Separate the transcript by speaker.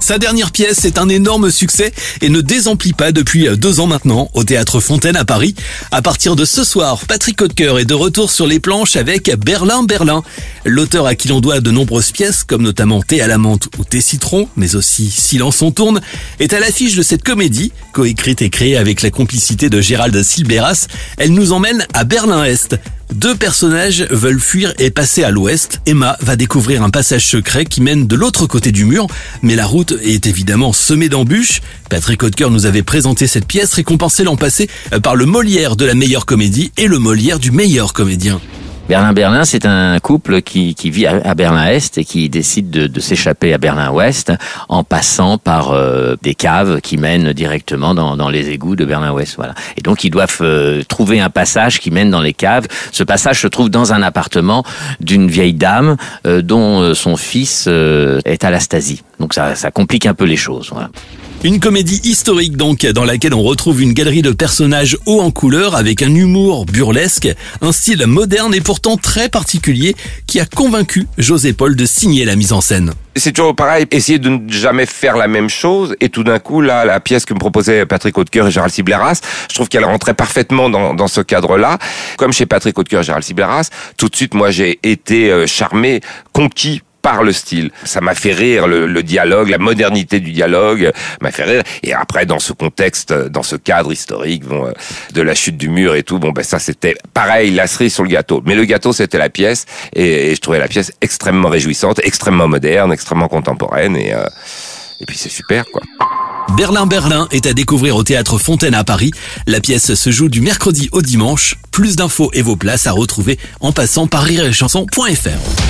Speaker 1: Sa dernière pièce est un énorme succès et ne désemplit pas depuis deux ans maintenant au Théâtre Fontaine à Paris. À partir de ce soir, Patrick Hautecoeur est de retour sur les planches avec Berlin Berlin. L'auteur à qui l'on doit de nombreuses pièces, comme notamment Thé à la menthe ou Thé citron, mais aussi Silence on tourne, est à l'affiche de cette comédie, coécrite et créée avec la complicité de Gérald Silberas. Elle nous emmène à Berlin-Est. Deux personnages veulent fuir et passer à l'ouest. Emma va découvrir un passage secret qui mène de l'autre côté du mur, mais la route est évidemment semée d'embûches. Patrick Hautecoeur nous avait présenté cette pièce récompensée l'an passé par le Molière de la meilleure comédie et le Molière du meilleur comédien.
Speaker 2: Berlin-Berlin, c'est un couple qui, qui vit à Berlin-Est et qui décide de, de s'échapper à Berlin-Ouest en passant par euh, des caves qui mènent directement dans, dans les égouts de Berlin-Ouest. Voilà. Et donc ils doivent euh, trouver un passage qui mène dans les caves. Ce passage se trouve dans un appartement d'une vieille dame euh, dont son fils est à. Donc ça, ça complique un peu les choses. Voilà.
Speaker 1: Une comédie historique donc, dans laquelle on retrouve une galerie de personnages hauts en couleur avec un humour burlesque, un style moderne et pourtant très particulier qui a convaincu José Paul de signer la mise en scène.
Speaker 3: C'est toujours pareil, essayer de ne jamais faire la même chose. Et tout d'un coup, là, la pièce que me proposait Patrick Hautecoeur et Gérald Sibleras, je trouve qu'elle rentrait parfaitement dans, dans ce cadre-là. Comme chez Patrick Hautecoeur et Gérald Sibleras, tout de suite, moi, j'ai été euh, charmé, conquis par le style. Ça m'a fait rire le, le, dialogue, la modernité du dialogue m'a fait rire. Et après, dans ce contexte, dans ce cadre historique, bon, euh, de la chute du mur et tout, bon, ben ça c'était pareil, la cerise sur le gâteau. Mais le gâteau, c'était la pièce, et, et, je trouvais la pièce extrêmement réjouissante, extrêmement moderne, extrêmement contemporaine, et euh, et puis c'est super, quoi.
Speaker 1: Berlin Berlin est à découvrir au théâtre Fontaine à Paris. La pièce se joue du mercredi au dimanche. Plus d'infos et vos places à retrouver en passant par rireetchanson.fr.